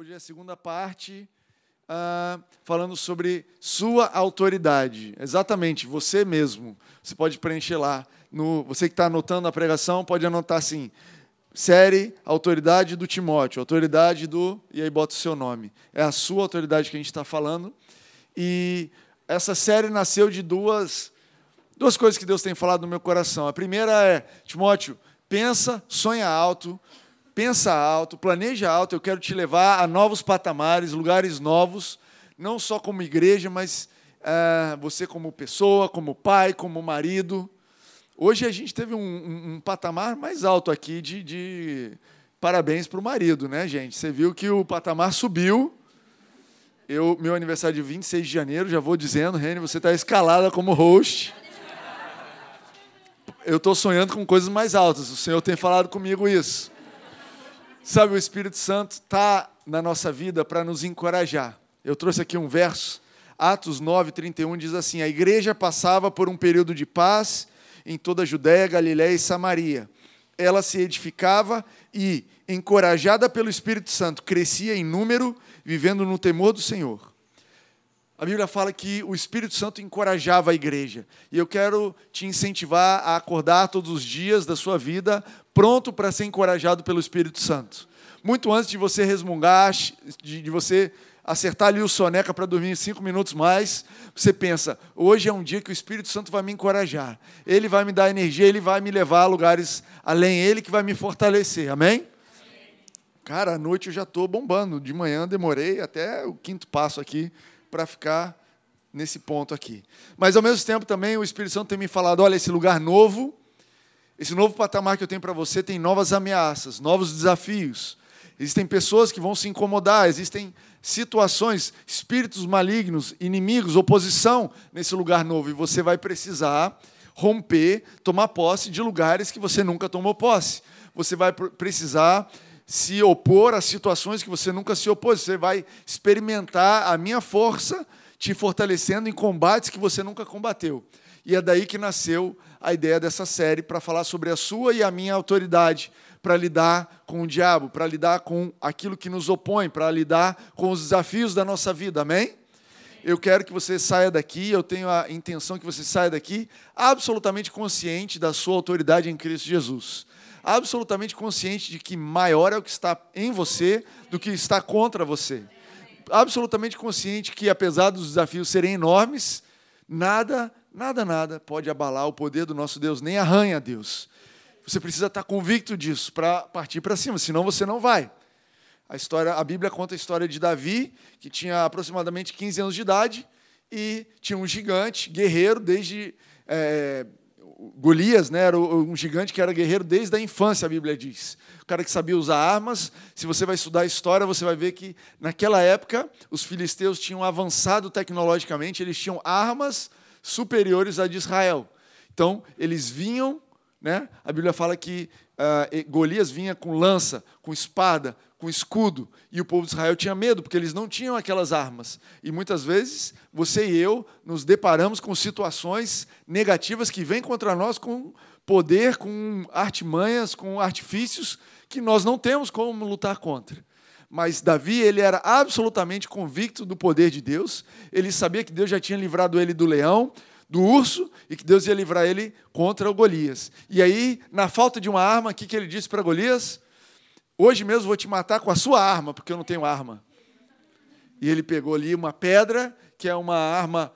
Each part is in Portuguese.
Hoje é a segunda parte, uh, falando sobre sua autoridade. Exatamente, você mesmo. Você pode preencher lá. No, você que está anotando a pregação, pode anotar assim: série Autoridade do Timóteo, autoridade do. E aí bota o seu nome. É a sua autoridade que a gente está falando. E essa série nasceu de duas, duas coisas que Deus tem falado no meu coração. A primeira é: Timóteo, pensa, sonha alto, pensa alto, planeja alto. Eu quero te levar a novos patamares, lugares novos, não só como igreja, mas é, você como pessoa, como pai, como marido. Hoje a gente teve um, um, um patamar mais alto aqui de, de parabéns para o marido, né, gente? Você viu que o patamar subiu. Eu, meu aniversário de 26 de janeiro, já vou dizendo, Reni, você está escalada como host eu estou sonhando com coisas mais altas. O Senhor tem falado comigo isso. Sabe, o Espírito Santo está na nossa vida para nos encorajar. Eu trouxe aqui um verso, Atos 9, 31, diz assim: A igreja passava por um período de paz em toda a Judéia, Galiléia e Samaria. Ela se edificava e, encorajada pelo Espírito Santo, crescia em número, vivendo no temor do Senhor. A Bíblia fala que o Espírito Santo encorajava a igreja. E eu quero te incentivar a acordar todos os dias da sua vida pronto para ser encorajado pelo Espírito Santo. Muito antes de você resmungar, de, você acertar ali o soneca para dormir cinco minutos mais, você pensa: hoje é um dia que o Espírito Santo vai me encorajar. Ele vai me dar energia, ele vai me levar a lugares além, ele que vai me fortalecer. Amém? Cara, à noite eu já estou bombando. De manhã demorei até o quinto passo aqui para ficar nesse ponto aqui. Mas, ao mesmo tempo, também o Espírito Santo tem me falado: olha, esse lugar novo, esse novo patamar que eu tenho para você tem novas ameaças, novos desafios. Existem pessoas que vão se incomodar, existem situações, espíritos malignos, inimigos, oposição nesse lugar novo. E você vai precisar romper, tomar posse de lugares que você nunca tomou posse. Você vai precisar se opor a situações que você nunca se opôs. Você vai experimentar a minha força te fortalecendo em combates que você nunca combateu. E é daí que nasceu a ideia dessa série para falar sobre a sua e a minha autoridade para lidar com o diabo, para lidar com aquilo que nos opõe, para lidar com os desafios da nossa vida. Amém? Eu quero que você saia daqui, eu tenho a intenção que você saia daqui absolutamente consciente da sua autoridade em Cristo Jesus absolutamente consciente de que maior é o que está em você do que está contra você. Absolutamente consciente que, apesar dos desafios serem enormes, nada, nada, nada pode abalar o poder do nosso Deus, nem arranha Deus. Você precisa estar convicto disso para partir para cima, senão você não vai. A história, a Bíblia conta a história de Davi, que tinha aproximadamente 15 anos de idade e tinha um gigante, guerreiro, desde é, Golias né, era um gigante que era guerreiro desde a infância, a Bíblia diz. O cara que sabia usar armas. Se você vai estudar a história, você vai ver que naquela época os filisteus tinham avançado tecnologicamente, eles tinham armas superiores à de Israel. Então, eles vinham, né, a Bíblia fala que uh, Golias vinha com lança, com espada, com escudo, e o povo de Israel tinha medo, porque eles não tinham aquelas armas. E muitas vezes você e eu nos deparamos com situações negativas que vêm contra nós com poder, com artimanhas, com artifícios que nós não temos como lutar contra. Mas Davi, ele era absolutamente convicto do poder de Deus. Ele sabia que Deus já tinha livrado ele do leão, do urso, e que Deus ia livrar ele contra o Golias. E aí, na falta de uma arma, o que ele disse para Golias? Hoje mesmo vou te matar com a sua arma, porque eu não tenho arma. E ele pegou ali uma pedra, que é uma arma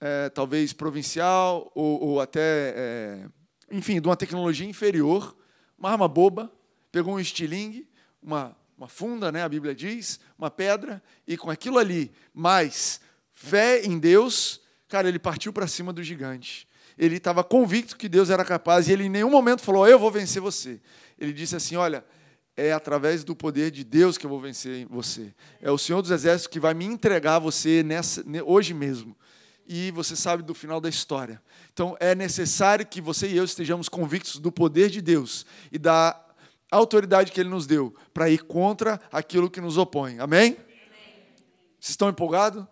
é, talvez provincial, ou, ou até, é, enfim, de uma tecnologia inferior, uma arma boba, pegou um estilingue, uma, uma funda, né, a Bíblia diz, uma pedra, e com aquilo ali, mais fé em Deus, cara, ele partiu para cima do gigante. Ele estava convicto que Deus era capaz, e ele em nenhum momento falou: Eu vou vencer você. Ele disse assim: Olha, é através do poder de Deus que eu vou vencer você. É o Senhor dos Exércitos que vai me entregar você nessa, hoje mesmo. E você sabe do final da história. Então é necessário que você e eu estejamos convictos do poder de Deus e da autoridade que Ele nos deu para ir contra aquilo que nos opõe. Amém? Amém. Vocês estão empolgados?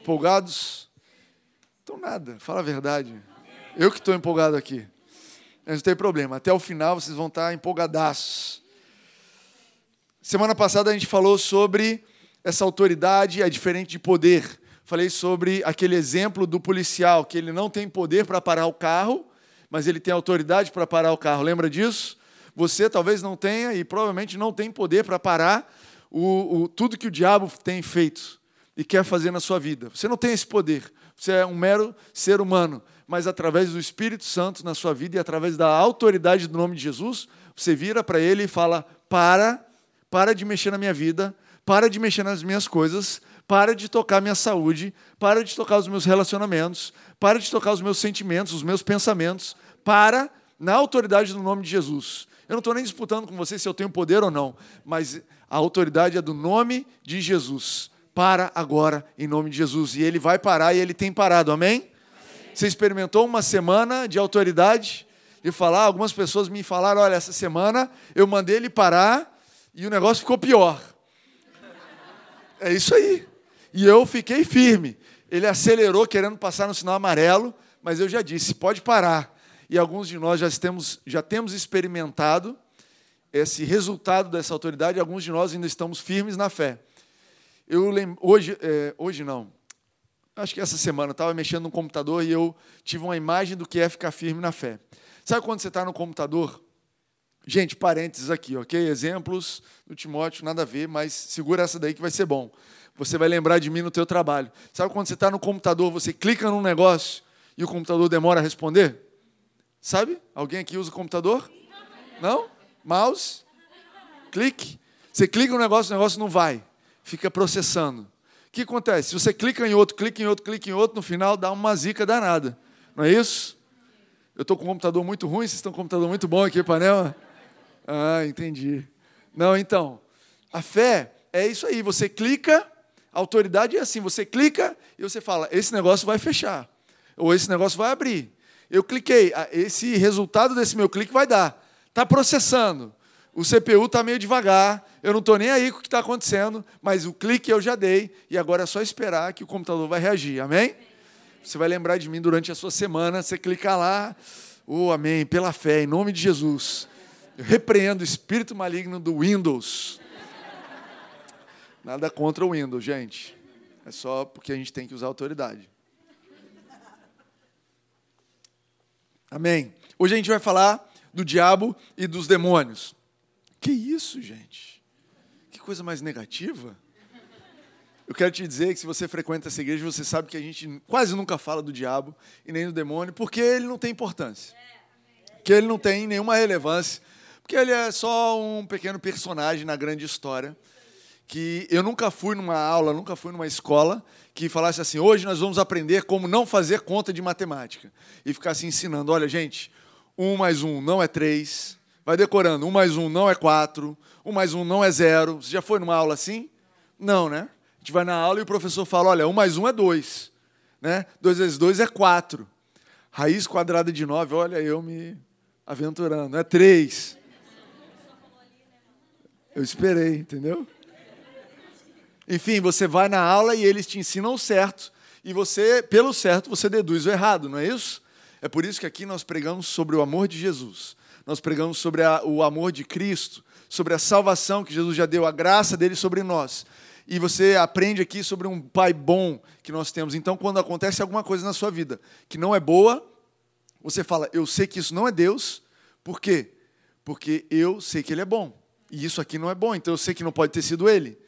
Empolgados? Nada, fala a verdade. Eu que estou empolgado aqui. Mas não tem problema. Até o final vocês vão estar empolgadaços. Semana passada a gente falou sobre essa autoridade é diferente de poder. Falei sobre aquele exemplo do policial, que ele não tem poder para parar o carro, mas ele tem autoridade para parar o carro. Lembra disso? Você talvez não tenha e provavelmente não tem poder para parar o, o, tudo que o diabo tem feito e quer fazer na sua vida. Você não tem esse poder. Você é um mero ser humano, mas através do Espírito Santo na sua vida e através da autoridade do nome de Jesus, você vira para ele e fala: "Para, para de mexer na minha vida, para de mexer nas minhas coisas, para de tocar minha saúde, para de tocar os meus relacionamentos, para de tocar os meus sentimentos, os meus pensamentos, para na autoridade do nome de Jesus. Eu não estou nem disputando com você se eu tenho poder ou não, mas a autoridade é do nome de Jesus. Para agora, em nome de Jesus. E ele vai parar e ele tem parado, amém? amém. Você experimentou uma semana de autoridade? E falar, algumas pessoas me falaram: olha, essa semana eu mandei ele parar e o negócio ficou pior. É isso aí. E eu fiquei firme. Ele acelerou querendo passar no sinal amarelo, mas eu já disse: pode parar e alguns de nós já temos, já temos experimentado esse resultado dessa autoridade, e alguns de nós ainda estamos firmes na fé. Eu lembro, hoje, é, hoje não, acho que essa semana, eu estava mexendo no computador e eu tive uma imagem do que é ficar firme na fé. Sabe quando você está no computador? Gente, parênteses aqui, ok? Exemplos do Timóteo, nada a ver, mas segura essa daí que vai ser bom. Você vai lembrar de mim no teu trabalho. Sabe quando você está no computador, você clica num negócio e o computador demora a responder? Sabe? Alguém aqui usa o computador? Não? Mouse? Clique. Você clica no negócio, o negócio não vai. Fica processando. O que acontece? Você clica em outro, clica em outro, clica em outro, no final dá uma zica danada. Não é isso? Eu estou com um computador muito ruim, vocês estão com um computador muito bom aqui, Panela? Ah, entendi. Não, então, a fé é isso aí. Você clica, a autoridade é assim: você clica e você fala, esse negócio vai fechar, ou esse negócio vai abrir. Eu cliquei, ah, esse resultado desse meu clique vai dar. Está processando. O CPU está meio devagar, eu não estou nem aí com o que está acontecendo, mas o clique eu já dei e agora é só esperar que o computador vai reagir. Amém? Você vai lembrar de mim durante a sua semana, você clicar lá, oh, amém, pela fé, em nome de Jesus. Eu repreendo o espírito maligno do Windows. Nada contra o Windows, gente. É só porque a gente tem que usar autoridade. Amém. Hoje a gente vai falar do diabo e dos demônios. Que isso, gente? Que coisa mais negativa. Eu quero te dizer que se você frequenta essa igreja, você sabe que a gente quase nunca fala do diabo e nem do demônio, porque ele não tem importância. Que ele não tem nenhuma relevância, porque ele é só um pequeno personagem na grande história. Que eu nunca fui numa aula, nunca fui numa escola que falasse assim: hoje nós vamos aprender como não fazer conta de matemática. E ficasse ensinando: olha, gente, um mais um não é três. Vai decorando: um mais um não é quatro. Um mais um não é zero. Você já foi numa aula assim? Não, né? A gente vai na aula e o professor fala: olha, um mais um é dois. Né? Dois vezes dois é quatro. Raiz quadrada de nove, olha, eu me aventurando. É três. Eu esperei, entendeu? Enfim, você vai na aula e eles te ensinam o certo, e você, pelo certo, você deduz o errado, não é isso? É por isso que aqui nós pregamos sobre o amor de Jesus. Nós pregamos sobre a, o amor de Cristo, sobre a salvação que Jesus já deu, a graça dele sobre nós. E você aprende aqui sobre um pai bom que nós temos. Então, quando acontece alguma coisa na sua vida que não é boa, você fala: Eu sei que isso não é Deus. Por quê? Porque eu sei que ele é bom. E isso aqui não é bom, então eu sei que não pode ter sido ele.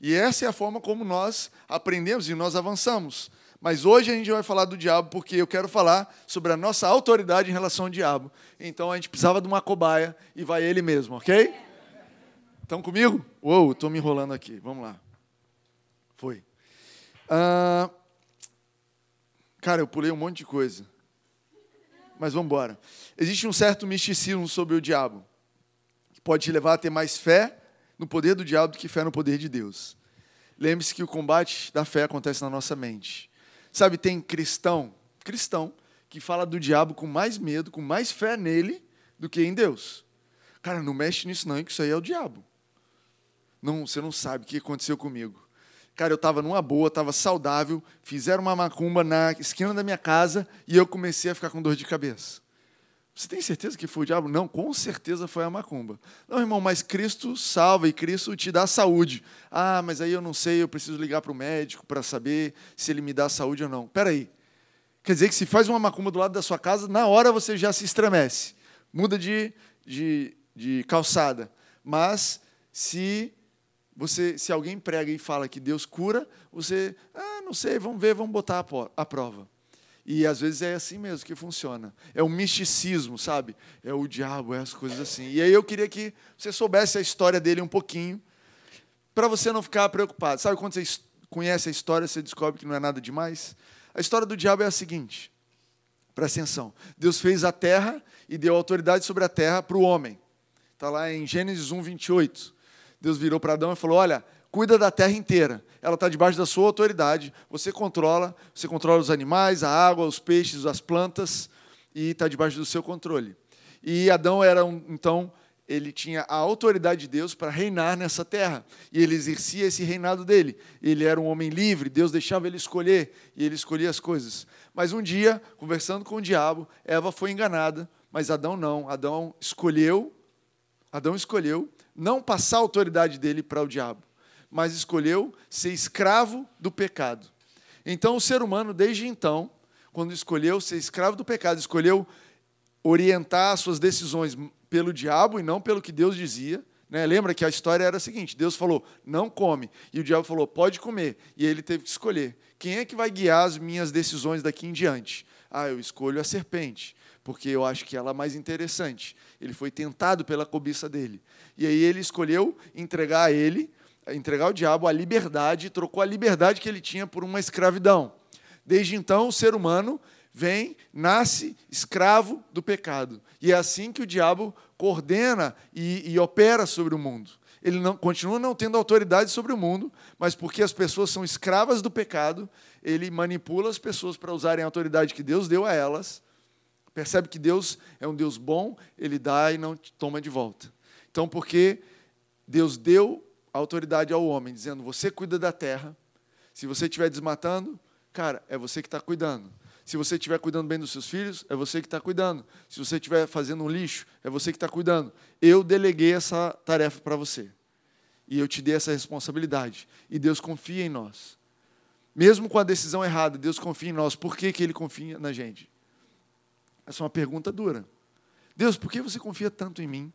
E essa é a forma como nós aprendemos e nós avançamos. Mas hoje a gente vai falar do diabo porque eu quero falar sobre a nossa autoridade em relação ao diabo. Então a gente precisava de uma cobaia e vai ele mesmo, ok? Estão comigo? Uou, estou me enrolando aqui. Vamos lá. Foi. Ah, cara, eu pulei um monte de coisa. Mas vamos embora. Existe um certo misticismo sobre o diabo que pode te levar a ter mais fé no poder do diabo do que fé no poder de Deus. Lembre-se que o combate da fé acontece na nossa mente. Sabe, tem cristão, cristão, que fala do diabo com mais medo, com mais fé nele do que em Deus. Cara, não mexe nisso não, que isso aí é o diabo. Não, você não sabe o que aconteceu comigo. Cara, eu estava numa boa, estava saudável, fizeram uma macumba na esquina da minha casa e eu comecei a ficar com dor de cabeça. Você tem certeza que foi o diabo? Não, com certeza foi a macumba. Não, irmão, mas Cristo salva e Cristo te dá saúde. Ah, mas aí eu não sei, eu preciso ligar para o médico para saber se ele me dá saúde ou não. Espera aí. Quer dizer que se faz uma macumba do lado da sua casa, na hora você já se estremece. Muda de, de, de calçada. Mas se você, se alguém prega e fala que Deus cura, você, ah, não sei, vamos ver, vamos botar a prova. E às vezes é assim mesmo que funciona. É o misticismo, sabe? É o diabo, é as coisas assim. E aí eu queria que você soubesse a história dele um pouquinho, para você não ficar preocupado. Sabe quando você conhece a história, você descobre que não é nada demais? A história do diabo é a seguinte: presta atenção. Deus fez a terra e deu autoridade sobre a terra para o homem. Está lá em Gênesis 1, 28. Deus virou para Adão e falou: Olha, cuida da terra inteira. Ela está debaixo da sua autoridade. Você controla, você controla os animais, a água, os peixes, as plantas, e está debaixo do seu controle. E Adão era um, então ele tinha a autoridade de Deus para reinar nessa terra. E ele exercia esse reinado dele. Ele era um homem livre, Deus deixava ele escolher, e ele escolhia as coisas. Mas um dia, conversando com o diabo, Eva foi enganada, mas Adão não. Adão escolheu, Adão escolheu não passar a autoridade dele para o diabo mas escolheu ser escravo do pecado. Então, o ser humano, desde então, quando escolheu ser escravo do pecado, escolheu orientar suas decisões pelo diabo e não pelo que Deus dizia. Né? Lembra que a história era a seguinte: Deus falou, não come. E o diabo falou, pode comer. E ele teve que escolher: quem é que vai guiar as minhas decisões daqui em diante? Ah, eu escolho a serpente, porque eu acho que ela é mais interessante. Ele foi tentado pela cobiça dele. E aí ele escolheu entregar a ele entregar ao diabo a liberdade, trocou a liberdade que ele tinha por uma escravidão. Desde então, o ser humano vem, nasce escravo do pecado. E é assim que o diabo coordena e, e opera sobre o mundo. Ele não, continua não tendo autoridade sobre o mundo, mas porque as pessoas são escravas do pecado, ele manipula as pessoas para usarem a autoridade que Deus deu a elas. Percebe que Deus é um Deus bom, ele dá e não toma de volta. Então, porque Deus deu autoridade ao homem, dizendo: Você cuida da terra. Se você estiver desmatando, cara, é você que está cuidando. Se você estiver cuidando bem dos seus filhos, é você que está cuidando. Se você estiver fazendo um lixo, é você que está cuidando. Eu deleguei essa tarefa para você. E eu te dei essa responsabilidade. E Deus confia em nós. Mesmo com a decisão errada, Deus confia em nós. Por que, que Ele confia na gente? Essa é uma pergunta dura. Deus, por que você confia tanto em mim?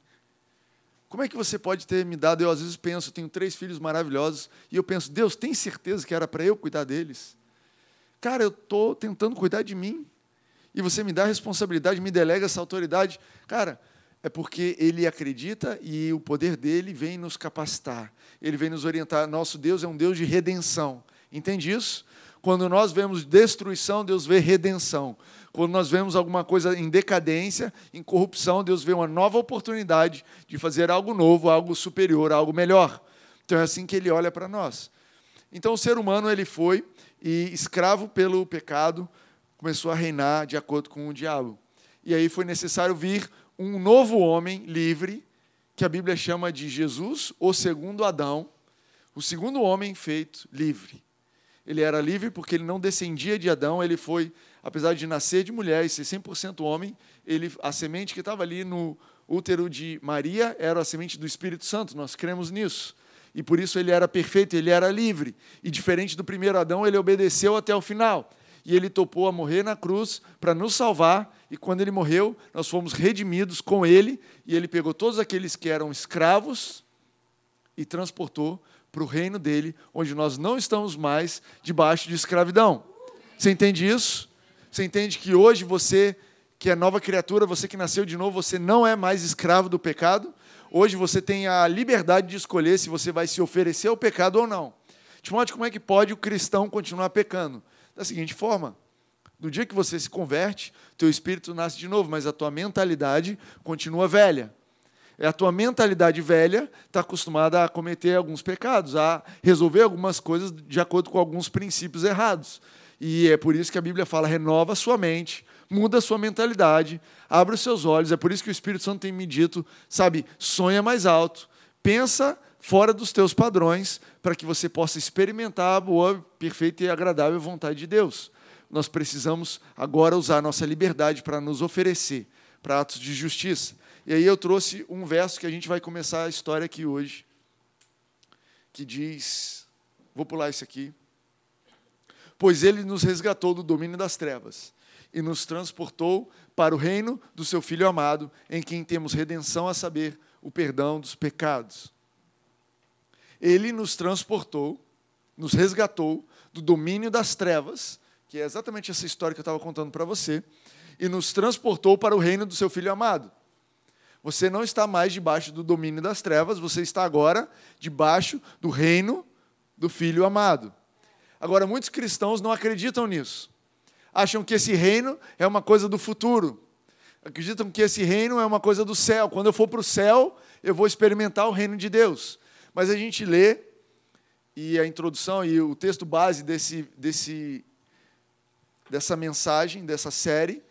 Como é que você pode ter me dado? Eu às vezes penso, tenho três filhos maravilhosos, e eu penso, Deus, tem certeza que era para eu cuidar deles? Cara, eu estou tentando cuidar de mim, e você me dá a responsabilidade, me delega essa autoridade. Cara, é porque ele acredita e o poder dele vem nos capacitar, ele vem nos orientar. Nosso Deus é um Deus de redenção. Entende isso? Quando nós vemos destruição, Deus vê redenção. Quando nós vemos alguma coisa em decadência, em corrupção, Deus vê uma nova oportunidade de fazer algo novo, algo superior, algo melhor. Então é assim que ele olha para nós. Então o ser humano ele foi e escravo pelo pecado começou a reinar de acordo com o diabo. E aí foi necessário vir um novo homem livre, que a Bíblia chama de Jesus, o segundo Adão, o segundo homem feito livre. Ele era livre porque ele não descendia de Adão, ele foi apesar de nascer de mulher e ser 100% homem, ele, a semente que estava ali no útero de Maria era a semente do Espírito Santo, nós cremos nisso. E por isso ele era perfeito, ele era livre. E diferente do primeiro Adão, ele obedeceu até o final. E ele topou a morrer na cruz para nos salvar. E quando ele morreu, nós fomos redimidos com ele. E ele pegou todos aqueles que eram escravos e transportou para o reino dele, onde nós não estamos mais debaixo de escravidão. Você entende isso? Você entende que hoje você, que é nova criatura, você que nasceu de novo, você não é mais escravo do pecado. Hoje você tem a liberdade de escolher se você vai se oferecer ao pecado ou não. Timóteo, como é que pode o cristão continuar pecando? Da seguinte forma: no dia que você se converte, teu espírito nasce de novo, mas a tua mentalidade continua velha. A tua mentalidade velha está acostumada a cometer alguns pecados, a resolver algumas coisas de acordo com alguns princípios errados. E é por isso que a Bíblia fala: renova a sua mente, muda a sua mentalidade, abre os seus olhos. É por isso que o Espírito Santo tem me dito, sabe, sonha mais alto, pensa fora dos teus padrões, para que você possa experimentar a boa, perfeita e agradável vontade de Deus. Nós precisamos agora usar a nossa liberdade para nos oferecer para atos de justiça. E aí eu trouxe um verso que a gente vai começar a história aqui hoje, que diz, vou pular isso aqui, pois ele nos resgatou do domínio das trevas e nos transportou para o reino do seu Filho amado, em quem temos redenção, a saber, o perdão dos pecados. Ele nos transportou, nos resgatou do domínio das trevas, que é exatamente essa história que eu estava contando para você, e nos transportou para o reino do seu Filho amado. Você não está mais debaixo do domínio das trevas, você está agora debaixo do reino do Filho amado. Agora, muitos cristãos não acreditam nisso acham que esse reino é uma coisa do futuro. Acreditam que esse reino é uma coisa do céu. Quando eu for para o céu, eu vou experimentar o reino de Deus. Mas a gente lê, e a introdução e o texto base desse, desse, dessa mensagem, dessa série,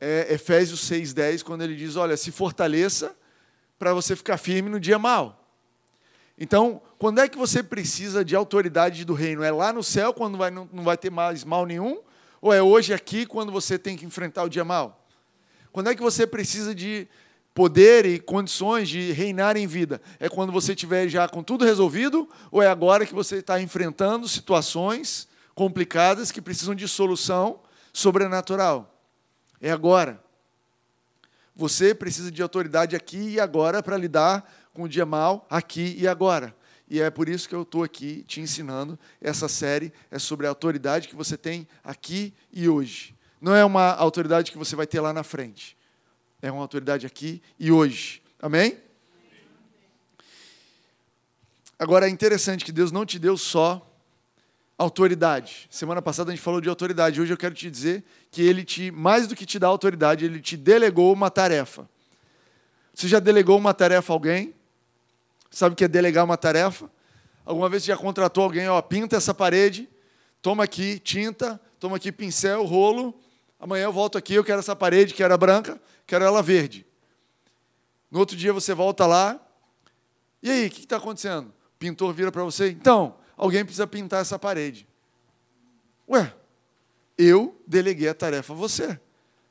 é Efésios 6,10, quando ele diz: Olha, se fortaleça para você ficar firme no dia mal. Então, quando é que você precisa de autoridade do reino? É lá no céu, quando vai, não, não vai ter mais mal nenhum? Ou é hoje aqui quando você tem que enfrentar o dia mal? Quando é que você precisa de poder e condições de reinar em vida? É quando você tiver já com tudo resolvido? Ou é agora que você está enfrentando situações complicadas que precisam de solução sobrenatural? É agora. Você precisa de autoridade aqui e agora para lidar com o dia mal aqui e agora. E é por isso que eu estou aqui te ensinando. Essa série é sobre a autoridade que você tem aqui e hoje. Não é uma autoridade que você vai ter lá na frente. É uma autoridade aqui e hoje. Amém? Agora é interessante que Deus não te deu só autoridade. Semana passada a gente falou de autoridade. Hoje eu quero te dizer que Ele te, mais do que te dá autoridade, Ele te delegou uma tarefa. Você já delegou uma tarefa a alguém? Sabe o que é delegar uma tarefa? Alguma vez você já contratou alguém, ó, pinta essa parede, toma aqui tinta, toma aqui pincel, rolo, amanhã eu volto aqui, eu quero essa parede que era branca, quero ela verde. No outro dia você volta lá, e aí, o que está acontecendo? O pintor vira para você, então, alguém precisa pintar essa parede. Ué, eu deleguei a tarefa a você.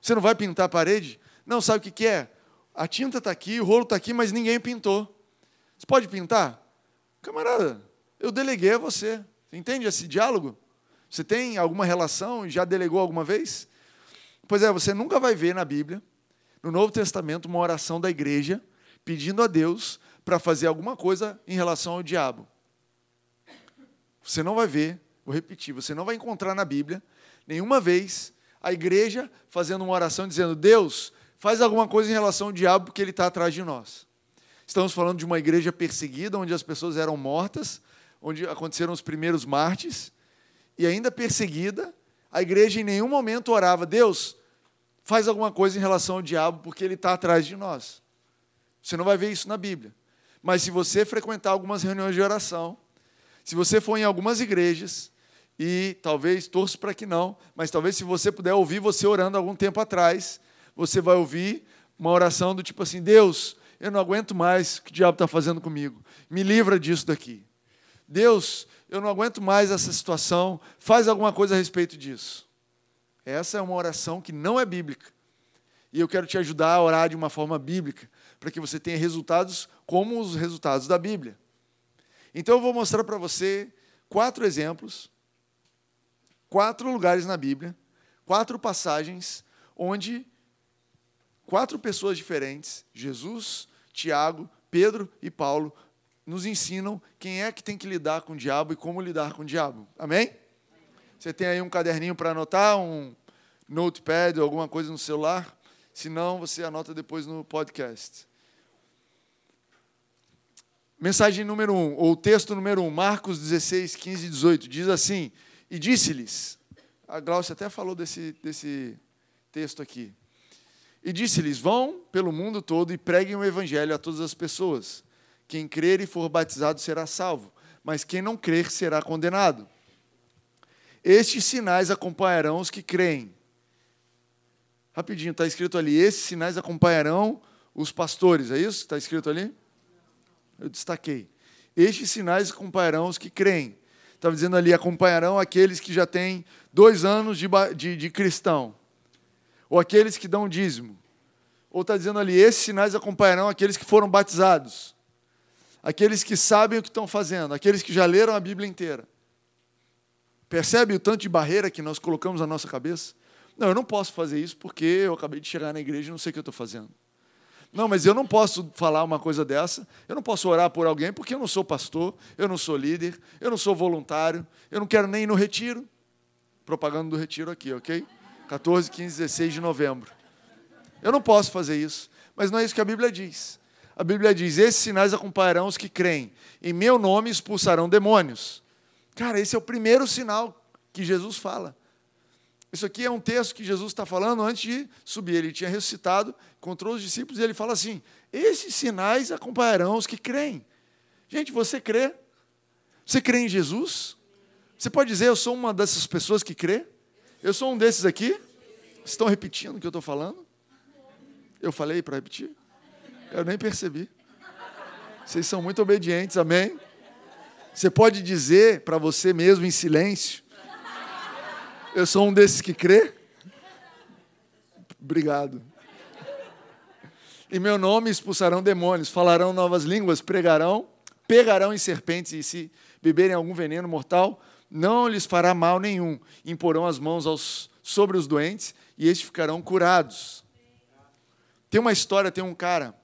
Você não vai pintar a parede? Não, sabe o que, que é? A tinta está aqui, o rolo está aqui, mas ninguém pintou. Você pode pintar? Camarada, eu deleguei a você. Você entende esse diálogo? Você tem alguma relação já delegou alguma vez? Pois é, você nunca vai ver na Bíblia, no Novo Testamento, uma oração da igreja pedindo a Deus para fazer alguma coisa em relação ao diabo. Você não vai ver, vou repetir, você não vai encontrar na Bíblia nenhuma vez a igreja fazendo uma oração dizendo: Deus, faz alguma coisa em relação ao diabo porque ele está atrás de nós. Estamos falando de uma igreja perseguida, onde as pessoas eram mortas, onde aconteceram os primeiros mártires, e ainda perseguida, a igreja em nenhum momento orava: Deus, faz alguma coisa em relação ao diabo, porque ele está atrás de nós. Você não vai ver isso na Bíblia. Mas se você frequentar algumas reuniões de oração, se você for em algumas igrejas, e talvez torço para que não, mas talvez se você puder ouvir você orando algum tempo atrás, você vai ouvir uma oração do tipo assim: Deus, eu não aguento mais o que o diabo está fazendo comigo. Me livra disso daqui. Deus, eu não aguento mais essa situação. Faz alguma coisa a respeito disso. Essa é uma oração que não é bíblica. E eu quero te ajudar a orar de uma forma bíblica, para que você tenha resultados como os resultados da Bíblia. Então eu vou mostrar para você quatro exemplos, quatro lugares na Bíblia, quatro passagens onde quatro pessoas diferentes, Jesus, Tiago, Pedro e Paulo, nos ensinam quem é que tem que lidar com o diabo e como lidar com o diabo. Amém? Você tem aí um caderninho para anotar, um notepad ou alguma coisa no celular? Se não, você anota depois no podcast. Mensagem número 1, um, ou texto número 1, um, Marcos 16, 15 e 18, diz assim: E disse-lhes, a Glaucia até falou desse, desse texto aqui. E disse-lhes: Vão pelo mundo todo e preguem o evangelho a todas as pessoas. Quem crer e for batizado será salvo, mas quem não crer será condenado. Estes sinais acompanharão os que creem. Rapidinho, está escrito ali: esses sinais acompanharão os pastores, é isso? Está escrito ali? Eu destaquei. Estes sinais acompanharão os que creem. Estava dizendo ali: acompanharão aqueles que já têm dois anos de, de, de cristão ou aqueles que dão dízimo, Ou está dizendo ali: esses sinais acompanharão aqueles que foram batizados, aqueles que sabem o que estão fazendo, aqueles que já leram a Bíblia inteira. Percebe o tanto de barreira que nós colocamos na nossa cabeça? Não, eu não posso fazer isso porque eu acabei de chegar na igreja e não sei o que eu estou fazendo. Não, mas eu não posso falar uma coisa dessa, eu não posso orar por alguém porque eu não sou pastor, eu não sou líder, eu não sou voluntário, eu não quero nem ir no retiro. Propaganda do retiro aqui, ok? 14, 15, 16 de novembro. Eu não posso fazer isso, mas não é isso que a Bíblia diz. A Bíblia diz: esses sinais acompanharão os que creem, em meu nome expulsarão demônios. Cara, esse é o primeiro sinal que Jesus fala. Isso aqui é um texto que Jesus está falando antes de subir. Ele tinha ressuscitado, encontrou os discípulos e ele fala assim: Esses sinais acompanharão os que creem. Gente, você crê? Você crê em Jesus? Você pode dizer, eu sou uma dessas pessoas que crê? Eu sou um desses aqui? Estão repetindo o que eu estou falando? Eu falei para repetir? Eu nem percebi. Vocês são muito obedientes, amém? Você pode dizer para você mesmo em silêncio: Eu sou um desses que crê? Obrigado. Em meu nome expulsarão demônios, falarão novas línguas, pregarão, pegarão em serpentes e se beberem algum veneno mortal, não lhes fará mal nenhum. Imporão as mãos aos, sobre os doentes e estes ficarão curados. Tem uma história, tem um cara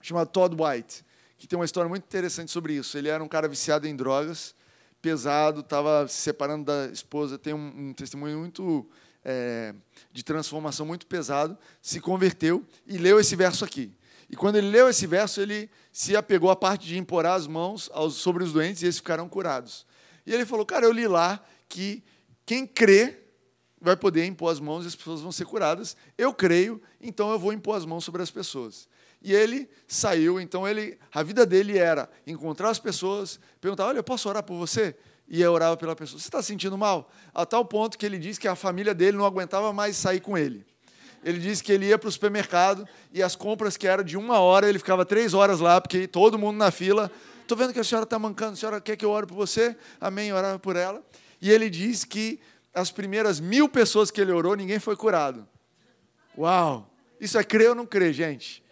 chamado Todd White que tem uma história muito interessante sobre isso. Ele era um cara viciado em drogas, pesado, estava se separando da esposa, tem um, um testemunho muito é, de transformação muito pesado, se converteu e leu esse verso aqui. E quando ele leu esse verso, ele se apegou à parte de imporar as mãos aos, sobre os doentes e eles ficarão curados. E ele falou, cara, eu li lá que quem crê vai poder impor as mãos e as pessoas vão ser curadas. Eu creio, então eu vou impor as mãos sobre as pessoas. E ele saiu, então ele, a vida dele era encontrar as pessoas, perguntar: Olha, eu posso orar por você? E eu orava pela pessoa. Você está sentindo mal? A tal ponto que ele disse que a família dele não aguentava mais sair com ele. Ele disse que ele ia para o supermercado e as compras que eram de uma hora, ele ficava três horas lá, porque todo mundo na fila. Estou vendo que a senhora está mancando, a senhora quer que eu ore por você? Amém, orava por ela. E ele diz que as primeiras mil pessoas que ele orou, ninguém foi curado. Uau! Isso é crer ou não crer, gente?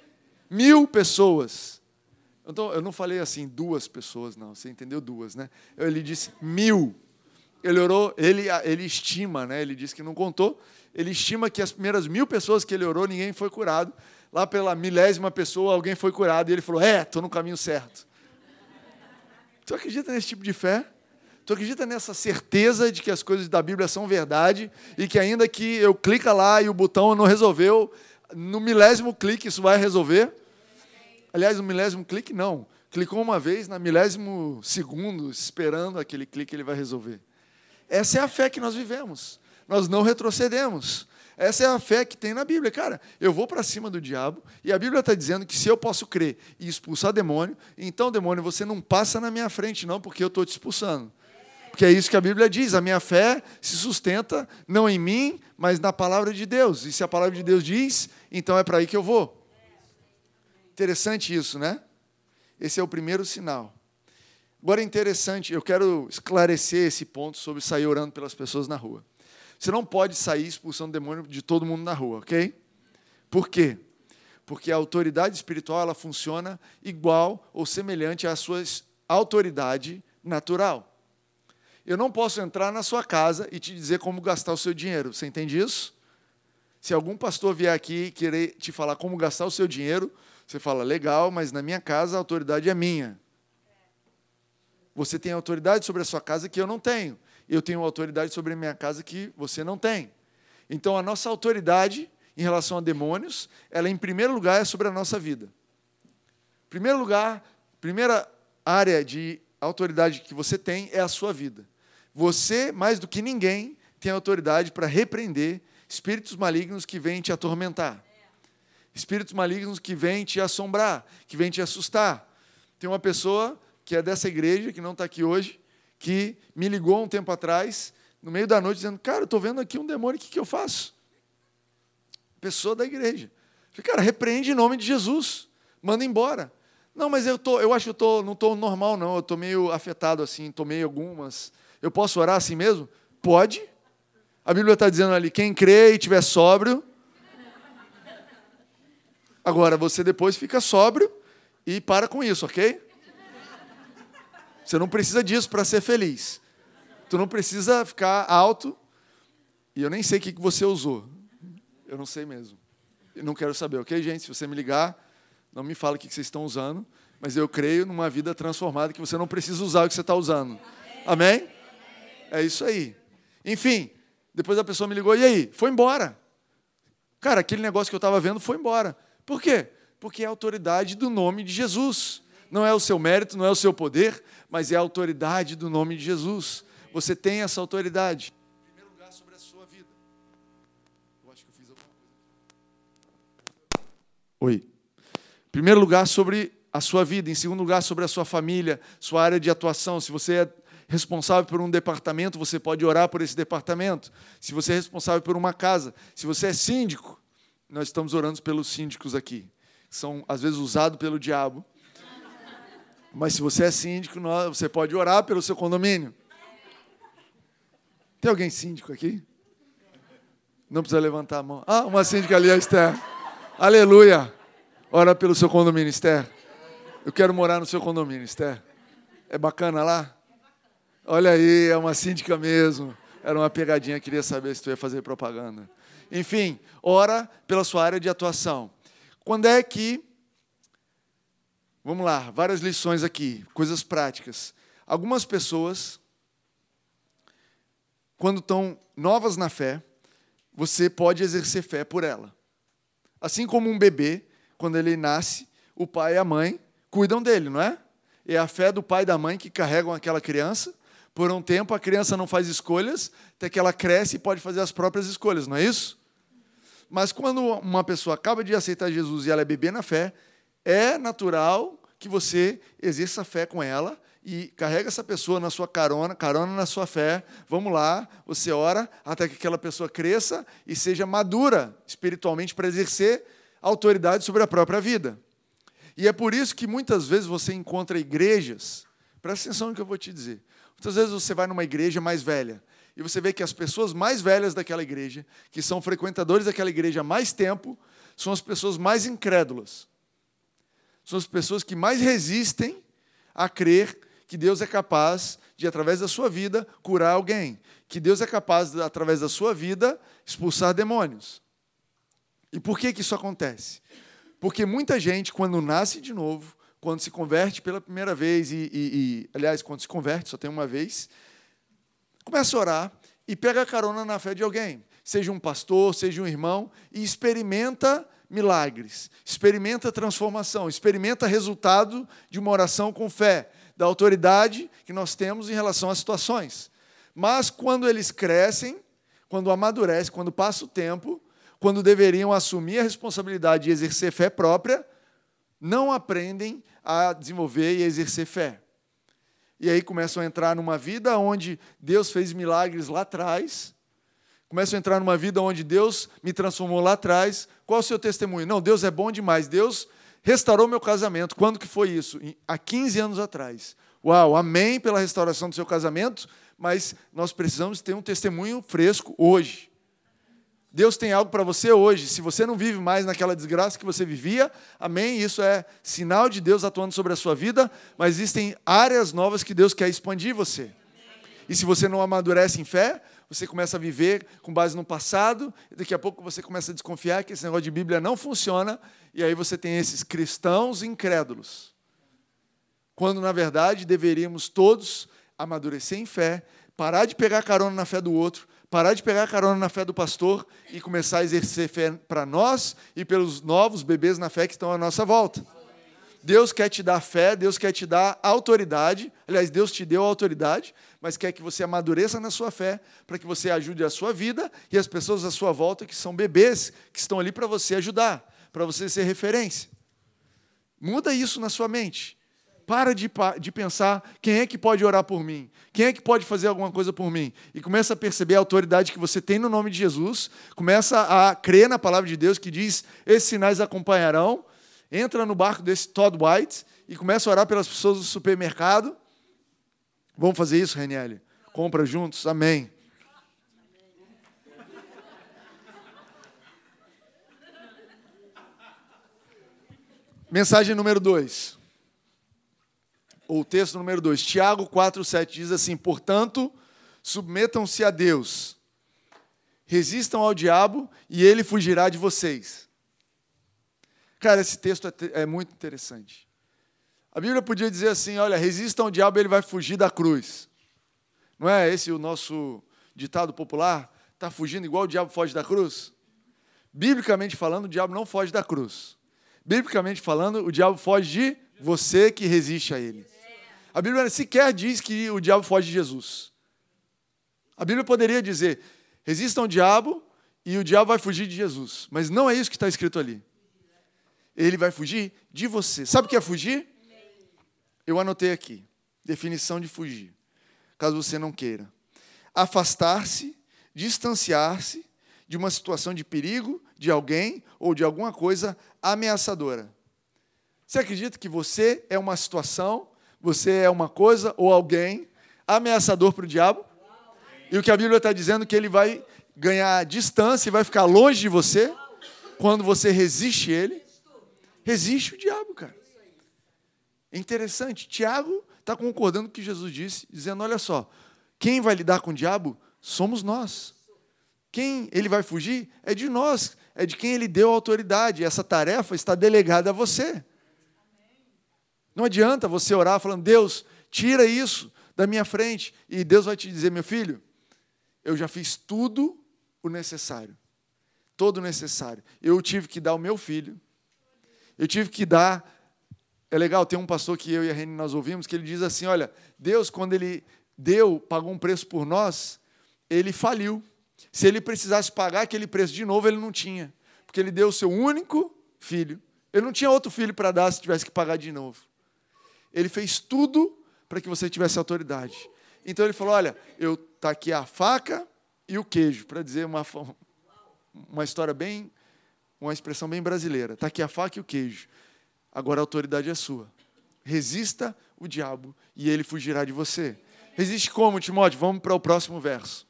Mil pessoas. Então, eu não falei assim, duas pessoas, não. Você entendeu duas, né? Ele disse mil. Ele orou, ele, ele estima, né? Ele disse que não contou. Ele estima que as primeiras mil pessoas que ele orou, ninguém foi curado. Lá pela milésima pessoa, alguém foi curado. E ele falou: É, estou no caminho certo. Tu acredita nesse tipo de fé? Tu acredita nessa certeza de que as coisas da Bíblia são verdade e que ainda que eu clica lá e o botão não resolveu, no milésimo clique isso vai resolver? Aliás, no milésimo clique, não. Clicou uma vez, na milésimo segundo, esperando aquele clique, ele vai resolver. Essa é a fé que nós vivemos. Nós não retrocedemos. Essa é a fé que tem na Bíblia. Cara, eu vou para cima do diabo e a Bíblia está dizendo que se eu posso crer e expulsar demônio, então, demônio, você não passa na minha frente, não, porque eu estou te expulsando. Porque é isso que a Bíblia diz. A minha fé se sustenta não em mim, mas na palavra de Deus. E se a palavra de Deus diz, então é para aí que eu vou. Interessante isso, né? Esse é o primeiro sinal. Agora é interessante, eu quero esclarecer esse ponto sobre sair orando pelas pessoas na rua. Você não pode sair expulsando demônio de todo mundo na rua, ok? Por quê? Porque a autoridade espiritual ela funciona igual ou semelhante à sua autoridade natural. Eu não posso entrar na sua casa e te dizer como gastar o seu dinheiro. Você entende isso? Se algum pastor vier aqui e querer te falar como gastar o seu dinheiro, você fala, legal, mas na minha casa a autoridade é minha. Você tem autoridade sobre a sua casa que eu não tenho. Eu tenho autoridade sobre a minha casa que você não tem. Então a nossa autoridade em relação a demônios, ela em primeiro lugar é sobre a nossa vida. Primeiro lugar, primeira área de autoridade que você tem é a sua vida. Você, mais do que ninguém, tem autoridade para repreender espíritos malignos que vêm te atormentar espíritos malignos que vêm te assombrar, que vêm te assustar. Tem uma pessoa que é dessa igreja, que não está aqui hoje, que me ligou um tempo atrás, no meio da noite, dizendo: Cara, eu estou vendo aqui um demônio, o que, que eu faço? Pessoa da igreja. falei, cara, repreende em nome de Jesus, manda embora. Não, mas eu, tô, eu acho que eu tô, não estou normal, não, eu estou meio afetado assim, tomei algumas. Eu posso orar assim mesmo? Pode. A Bíblia está dizendo ali: quem crê e tiver sóbrio, Agora, você depois fica sóbrio e para com isso, ok? Você não precisa disso para ser feliz. Tu não precisa ficar alto. E eu nem sei o que você usou. Eu não sei mesmo. Eu não quero saber, ok, gente? Se você me ligar, não me fala o que vocês estão usando. Mas eu creio numa vida transformada que você não precisa usar o que você está usando. Amém? É isso aí. Enfim, depois a pessoa me ligou, e aí? Foi embora. Cara, aquele negócio que eu estava vendo foi embora. Por quê? Porque é a autoridade do nome de Jesus. Não é o seu mérito, não é o seu poder, mas é a autoridade do nome de Jesus. Você tem essa autoridade. Em primeiro lugar, sobre a sua vida. Eu acho que eu fiz alguma coisa. Oi. Em primeiro lugar, sobre a sua vida. Em segundo lugar, sobre a sua família, sua área de atuação. Se você é responsável por um departamento, você pode orar por esse departamento. Se você é responsável por uma casa, se você é síndico, nós estamos orando pelos síndicos aqui. São, às vezes, usados pelo diabo. Mas se você é síndico, você pode orar pelo seu condomínio. Tem alguém síndico aqui? Não precisa levantar a mão. Ah, uma síndica ali, a Esther. Aleluia. Ora pelo seu condomínio, Esther. Eu quero morar no seu condomínio, Esther. É bacana lá? Olha aí, é uma síndica mesmo. Era uma pegadinha, queria saber se tu ia fazer propaganda. Enfim, ora pela sua área de atuação. Quando é que. Vamos lá, várias lições aqui, coisas práticas. Algumas pessoas, quando estão novas na fé, você pode exercer fé por ela. Assim como um bebê, quando ele nasce, o pai e a mãe cuidam dele, não é? É a fé do pai e da mãe que carregam aquela criança por um tempo, a criança não faz escolhas, até que ela cresce e pode fazer as próprias escolhas, não é isso? Mas quando uma pessoa acaba de aceitar Jesus e ela é bebê na fé, é natural que você exerça fé com ela e carrega essa pessoa na sua carona, carona na sua fé. Vamos lá, você ora até que aquela pessoa cresça e seja madura espiritualmente para exercer autoridade sobre a própria vida. E é por isso que muitas vezes você encontra igrejas, presta atenção no que eu vou te dizer. Muitas vezes você vai numa igreja mais velha e você vê que as pessoas mais velhas daquela igreja, que são frequentadores daquela igreja há mais tempo, são as pessoas mais incrédulas. São as pessoas que mais resistem a crer que Deus é capaz de, através da sua vida, curar alguém. Que Deus é capaz, através da sua vida, expulsar demônios. E por que, que isso acontece? Porque muita gente, quando nasce de novo, quando se converte pela primeira vez, e, e, e, aliás, quando se converte, só tem uma vez, começa a orar e pega carona na fé de alguém, seja um pastor, seja um irmão, e experimenta milagres, experimenta transformação, experimenta resultado de uma oração com fé, da autoridade que nós temos em relação às situações. Mas quando eles crescem, quando amadurecem, quando passa o tempo, quando deveriam assumir a responsabilidade de exercer fé própria, não aprendem a desenvolver e a exercer fé. E aí começam a entrar numa vida onde Deus fez milagres lá atrás, começam a entrar numa vida onde Deus me transformou lá atrás. Qual o seu testemunho? Não, Deus é bom demais. Deus restaurou meu casamento. Quando que foi isso? Há 15 anos atrás. Uau, amém pela restauração do seu casamento, mas nós precisamos ter um testemunho fresco hoje. Deus tem algo para você hoje. Se você não vive mais naquela desgraça que você vivia, amém. Isso é sinal de Deus atuando sobre a sua vida, mas existem áreas novas que Deus quer expandir você. E se você não amadurece em fé, você começa a viver com base no passado, e daqui a pouco você começa a desconfiar que esse negócio de Bíblia não funciona, e aí você tem esses cristãos incrédulos. Quando, na verdade, deveríamos todos amadurecer em fé, parar de pegar carona na fé do outro, parar de pegar carona na fé do pastor e começar a exercer fé para nós e pelos novos bebês na fé que estão à nossa volta. Deus quer te dar fé, Deus quer te dar autoridade. Aliás, Deus te deu autoridade, mas quer que você amadureça na sua fé, para que você ajude a sua vida e as pessoas à sua volta que são bebês, que estão ali para você ajudar, para você ser referência. Muda isso na sua mente. Para de, de pensar quem é que pode orar por mim, quem é que pode fazer alguma coisa por mim. E começa a perceber a autoridade que você tem no nome de Jesus, começa a crer na palavra de Deus que diz: esses sinais acompanharão. Entra no barco desse Todd White e começa a orar pelas pessoas do supermercado. Vamos fazer isso, Reniele? Compra juntos, amém. Mensagem número 2. Ou texto número 2. Tiago 4, 7 diz assim: Portanto, submetam-se a Deus, resistam ao diabo e ele fugirá de vocês. Cara, esse texto é, é muito interessante. A Bíblia podia dizer assim: olha, resistam ao diabo, ele vai fugir da cruz. Não é esse o nosso ditado popular? Está fugindo igual o diabo foge da cruz? Biblicamente falando, o diabo não foge da cruz. Biblicamente falando, o diabo foge de você que resiste a ele. A Bíblia sequer diz que o diabo foge de Jesus. A Bíblia poderia dizer: resistam ao diabo e o diabo vai fugir de Jesus. Mas não é isso que está escrito ali. Ele vai fugir de você. Sabe o que é fugir? Eu anotei aqui. Definição de fugir. Caso você não queira. Afastar-se, distanciar-se de uma situação de perigo, de alguém ou de alguma coisa ameaçadora. Você acredita que você é uma situação, você é uma coisa ou alguém ameaçador para o diabo? E o que a Bíblia está dizendo é que ele vai ganhar distância e vai ficar longe de você quando você resiste ele. Resiste o diabo, cara. É interessante. Tiago está concordando com o que Jesus disse, dizendo: olha só, quem vai lidar com o diabo somos nós. Quem ele vai fugir é de nós, é de quem ele deu autoridade. Essa tarefa está delegada a você. Não adianta você orar falando, Deus, tira isso da minha frente. E Deus vai te dizer, meu filho, eu já fiz tudo o necessário. Todo o necessário. Eu tive que dar o meu filho. Eu tive que dar. É legal, tem um pastor que eu e a Reni nós ouvimos, que ele diz assim: olha, Deus, quando ele deu, pagou um preço por nós, ele faliu. Se ele precisasse pagar aquele preço de novo, ele não tinha. Porque ele deu o seu único filho. Ele não tinha outro filho para dar se tivesse que pagar de novo. Ele fez tudo para que você tivesse autoridade. Então ele falou: Olha, eu tá aqui a faca e o queijo, para dizer uma, uma história bem, uma expressão bem brasileira. Está aqui a faca e o queijo. Agora a autoridade é sua. Resista o diabo e ele fugirá de você. Resiste como, Timóteo? Vamos para o próximo verso.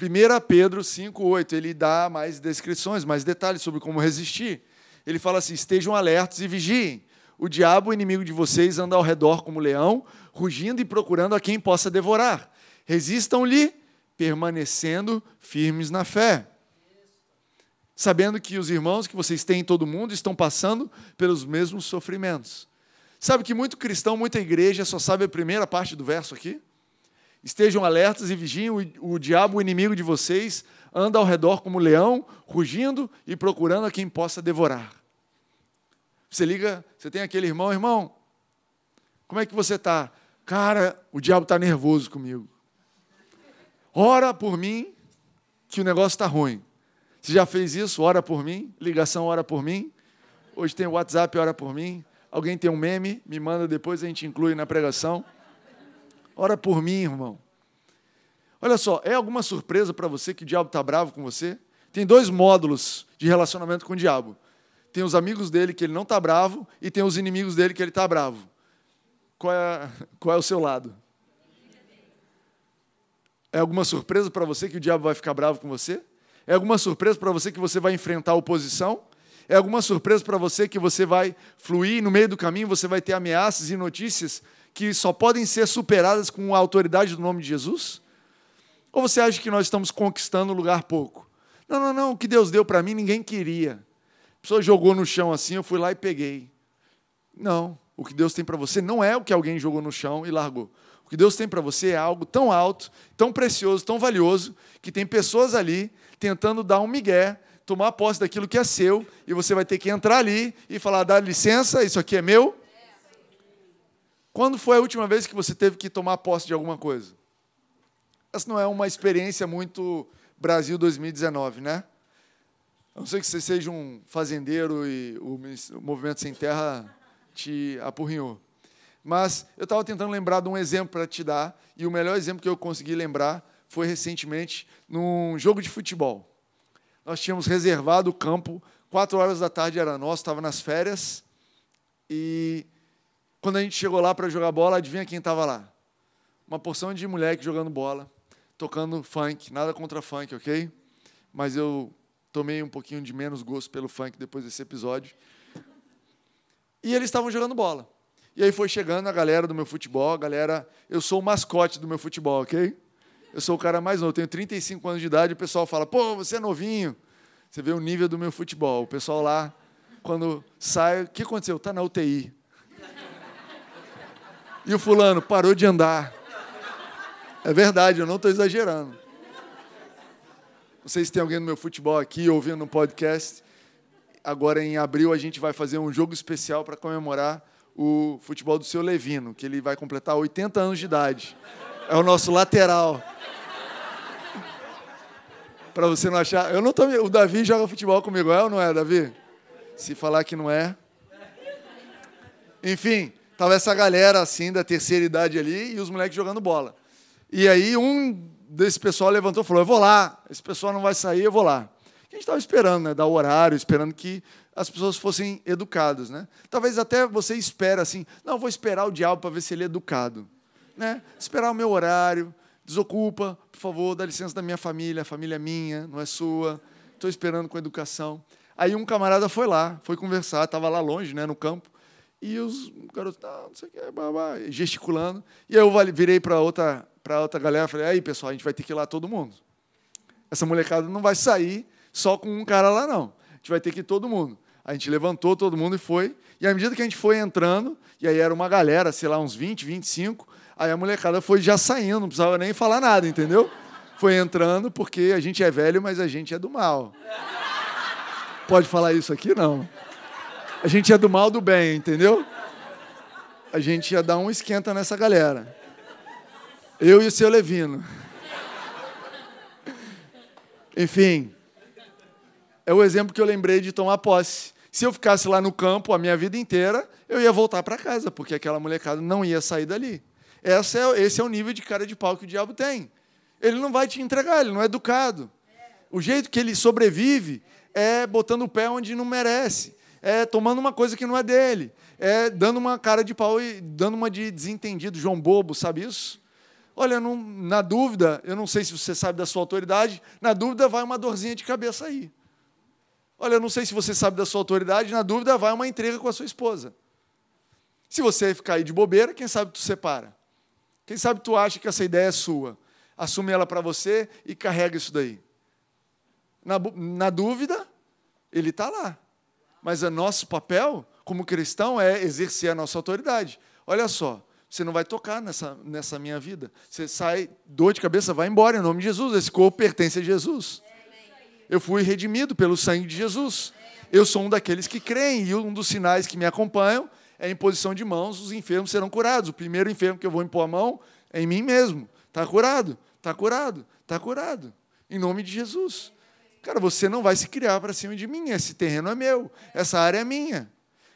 1 Pedro 5,8, ele dá mais descrições, mais detalhes sobre como resistir. Ele fala assim: estejam alertos e vigiem. O diabo, o inimigo de vocês, anda ao redor como leão, rugindo e procurando a quem possa devorar. Resistam-lhe, permanecendo firmes na fé. Sabendo que os irmãos que vocês têm em todo mundo estão passando pelos mesmos sofrimentos. Sabe que muito cristão, muita igreja só sabe a primeira parte do verso aqui? Estejam alertas e vigiem, o, o diabo, o inimigo de vocês, anda ao redor como leão, rugindo e procurando a quem possa devorar. Você liga, você tem aquele irmão, irmão, como é que você está? Cara, o diabo está nervoso comigo. Ora por mim, que o negócio está ruim. Você já fez isso? Ora por mim. Ligação, ora por mim. Hoje tem o WhatsApp, ora por mim. Alguém tem um meme, me manda depois, a gente inclui na pregação. Ora por mim, irmão. Olha só, é alguma surpresa para você que o diabo está bravo com você? Tem dois módulos de relacionamento com o diabo. Tem os amigos dele que ele não está bravo e tem os inimigos dele que ele está bravo. Qual é, qual é o seu lado? É alguma surpresa para você que o diabo vai ficar bravo com você? É alguma surpresa para você que você vai enfrentar oposição? É alguma surpresa para você que você vai fluir no meio do caminho você vai ter ameaças e notícias que só podem ser superadas com a autoridade do nome de Jesus? Ou você acha que nós estamos conquistando lugar pouco? Não, não, não, o que Deus deu para mim ninguém queria. A pessoa jogou no chão assim, eu fui lá e peguei. Não, o que Deus tem para você não é o que alguém jogou no chão e largou. O que Deus tem para você é algo tão alto, tão precioso, tão valioso, que tem pessoas ali tentando dar um migué, tomar posse daquilo que é seu, e você vai ter que entrar ali e falar: dá licença, isso aqui é meu, quando foi a última vez que você teve que tomar posse de alguma coisa? Essa não é uma experiência muito Brasil 2019, né? A não ser que você seja um fazendeiro e o movimento sem terra te apurrinhou. Mas eu estava tentando lembrar de um exemplo para te dar, e o melhor exemplo que eu consegui lembrar foi recentemente num jogo de futebol. Nós tínhamos reservado o campo, quatro horas da tarde era nosso, estava nas férias, e quando a gente chegou lá para jogar bola, adivinha quem estava lá? Uma porção de moleque jogando bola, tocando funk. Nada contra funk, ok? Mas eu tomei um pouquinho de menos gosto pelo funk depois desse episódio. E eles estavam jogando bola. E aí foi chegando a galera do meu futebol, a galera. Eu sou o mascote do meu futebol, ok? Eu sou o cara mais novo, tenho 35 anos de idade, o pessoal fala, pô, você é novinho. Você vê o nível do meu futebol. O pessoal lá, quando sai, o que aconteceu? Está na UTI. E o fulano parou de andar. É verdade, eu não estou exagerando. Não sei se tem alguém no meu futebol aqui ouvindo no podcast. Agora, em abril, a gente vai fazer um jogo especial para comemorar o futebol do seu Levino, que ele vai completar 80 anos de idade. É o nosso lateral. Para você não achar. Eu não tô, o Davi joga futebol comigo, é ou não é, Davi? Se falar que não é. Enfim, tava essa galera assim da terceira idade ali e os moleques jogando bola. E aí um desse pessoal levantou e falou: Eu vou lá, esse pessoal não vai sair, eu vou lá. A gente estava esperando, né? Dar o horário, esperando que as pessoas fossem educadas, né? Talvez até você espera assim, não, vou esperar o diabo para ver se ele é educado, né? Esperar o meu horário, desocupa, por favor, dá licença da minha família, a família é minha, não é sua. Estou esperando com educação. Aí um camarada foi lá, foi conversar, estava lá longe, né, no campo. E os garotos, ah, não sei o que, babá, gesticulando. E aí eu virei para outra, para outra galera e falei: aí, pessoal, a gente vai ter que ir lá todo mundo. Essa molecada não vai sair só com um cara lá, não. A gente vai ter que ir todo mundo. A gente levantou todo mundo e foi. E à medida que a gente foi entrando, e aí era uma galera, sei lá, uns 20, 25, aí a molecada foi já saindo, não precisava nem falar nada, entendeu? Foi entrando porque a gente é velho, mas a gente é do mal. Pode falar isso aqui? Não. A gente é do mal do bem, entendeu? A gente ia dar um esquenta nessa galera. Eu e o seu Levino. Enfim, é o exemplo que eu lembrei de tomar posse. Se eu ficasse lá no campo a minha vida inteira, eu ia voltar para casa, porque aquela molecada não ia sair dali. Esse é, esse é o nível de cara de pau que o diabo tem. Ele não vai te entregar, ele não é educado. O jeito que ele sobrevive é botando o pé onde não merece é tomando uma coisa que não é dele, é dando uma cara de pau e dando uma de desentendido, João Bobo, sabe isso? Olha, não, na dúvida, eu não sei se você sabe da sua autoridade, na dúvida vai uma dorzinha de cabeça aí. Olha, eu não sei se você sabe da sua autoridade, na dúvida vai uma entrega com a sua esposa. Se você ficar aí de bobeira, quem sabe tu separa. Quem sabe tu acha que essa ideia é sua. Assume ela para você e carrega isso daí. Na, na dúvida, ele está lá. Mas o nosso papel como cristão é exercer a nossa autoridade. Olha só, você não vai tocar nessa, nessa minha vida. Você sai, dor de cabeça, vai embora em nome de Jesus. Esse corpo pertence a Jesus. Eu fui redimido pelo sangue de Jesus. Eu sou um daqueles que creem, e um dos sinais que me acompanham é a imposição de mãos, os enfermos serão curados. O primeiro enfermo que eu vou impor a mão é em mim mesmo. Está curado, está curado, está curado. Em nome de Jesus. Cara, você não vai se criar para cima de mim. Esse terreno é meu, essa área é minha,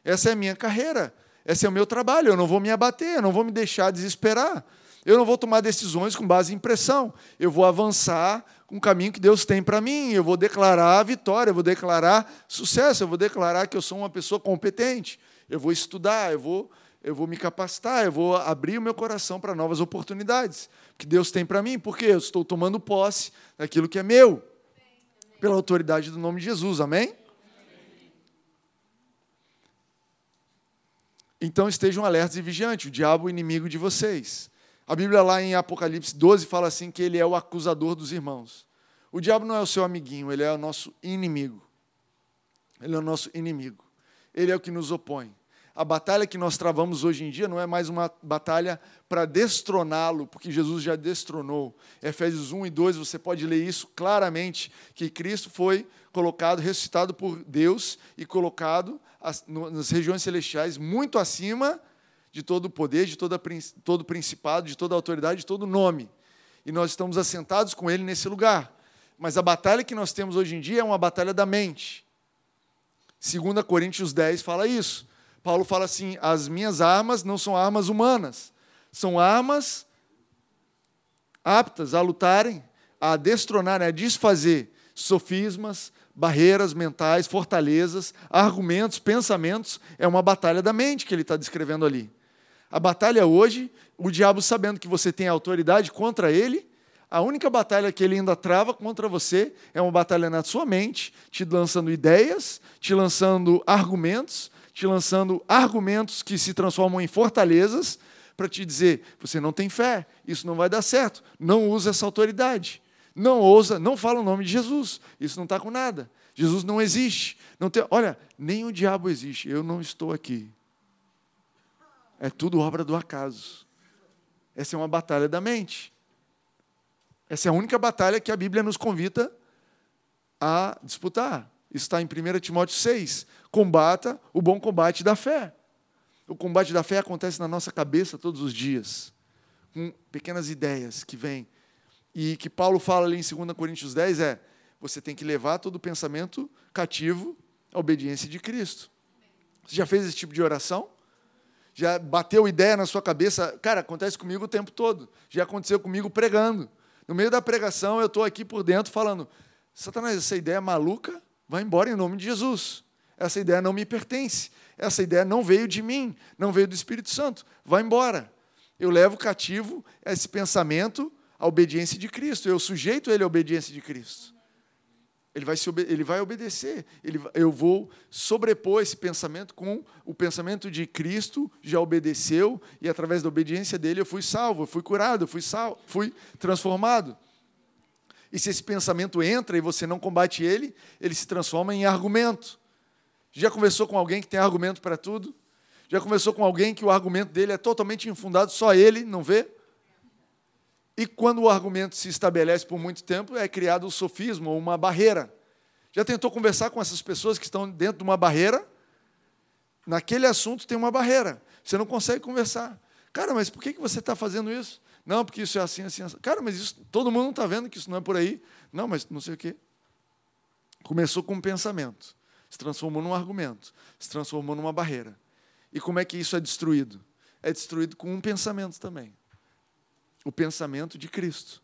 essa é a minha carreira, esse é o meu trabalho. Eu não vou me abater, eu não vou me deixar desesperar. Eu não vou tomar decisões com base em pressão. Eu vou avançar com o caminho que Deus tem para mim. Eu vou declarar a vitória, eu vou declarar sucesso, eu vou declarar que eu sou uma pessoa competente. Eu vou estudar, eu vou, eu vou me capacitar, eu vou abrir o meu coração para novas oportunidades que Deus tem para mim, porque eu estou tomando posse daquilo que é meu pela autoridade do nome de Jesus. Amém? Então estejam alertas e vigiantes, o diabo é o inimigo de vocês. A Bíblia lá em Apocalipse 12 fala assim que ele é o acusador dos irmãos. O diabo não é o seu amiguinho, ele é o nosso inimigo. Ele é o nosso inimigo. Ele é o que nos opõe. A batalha que nós travamos hoje em dia não é mais uma batalha para destroná-lo, porque Jesus já destronou. Efésios 1 e 2, você pode ler isso claramente, que Cristo foi colocado, ressuscitado por Deus e colocado nas regiões celestiais muito acima de todo o poder, de todo o principado, de toda autoridade, de todo nome. E nós estamos assentados com Ele nesse lugar. Mas a batalha que nós temos hoje em dia é uma batalha da mente. 2 Coríntios 10 fala isso. Paulo fala assim: as minhas armas não são armas humanas, são armas aptas a lutarem, a destronarem, a desfazer sofismas, barreiras mentais, fortalezas, argumentos, pensamentos. É uma batalha da mente que ele está descrevendo ali. A batalha hoje, o diabo sabendo que você tem autoridade contra ele, a única batalha que ele ainda trava contra você é uma batalha na sua mente, te lançando ideias, te lançando argumentos, te lançando argumentos que se transformam em fortalezas para te dizer: você não tem fé, isso não vai dar certo, não usa essa autoridade, não ousa, não fala o nome de Jesus, isso não está com nada. Jesus não existe. Não tem, olha, nem o diabo existe, eu não estou aqui. É tudo obra do acaso. Essa é uma batalha da mente. Essa é a única batalha que a Bíblia nos convida a disputar. Está em 1 Timóteo 6. Combata o bom combate da fé. O combate da fé acontece na nossa cabeça todos os dias, com pequenas ideias que vêm. E que Paulo fala ali em 2 Coríntios 10 é: você tem que levar todo o pensamento cativo à obediência de Cristo. Você já fez esse tipo de oração? Já bateu ideia na sua cabeça? Cara, acontece comigo o tempo todo. Já aconteceu comigo pregando. No meio da pregação, eu estou aqui por dentro falando: Satanás, essa ideia é maluca, vai embora em nome de Jesus. Essa ideia não me pertence. Essa ideia não veio de mim, não veio do Espírito Santo. Vai embora. Eu levo cativo esse pensamento à obediência de Cristo. Eu sujeito ele à obediência de Cristo. Ele vai, se, ele vai obedecer. Ele, eu vou sobrepor esse pensamento com o pensamento de Cristo, já obedeceu, e através da obediência dele eu fui salvo, fui curado, fui, salvo, fui transformado. E se esse pensamento entra e você não combate ele, ele se transforma em argumento. Já conversou com alguém que tem argumento para tudo? Já conversou com alguém que o argumento dele é totalmente infundado, só ele não vê? E quando o argumento se estabelece por muito tempo, é criado o um sofismo, uma barreira. Já tentou conversar com essas pessoas que estão dentro de uma barreira? Naquele assunto tem uma barreira. Você não consegue conversar. Cara, mas por que você está fazendo isso? Não, porque isso é assim, assim, assim. Cara, mas isso, todo mundo está vendo que isso não é por aí. Não, mas não sei o quê. Começou com um pensamento, se transformou num argumento, se transformou numa barreira. E como é que isso é destruído? É destruído com um pensamento também. O pensamento de Cristo.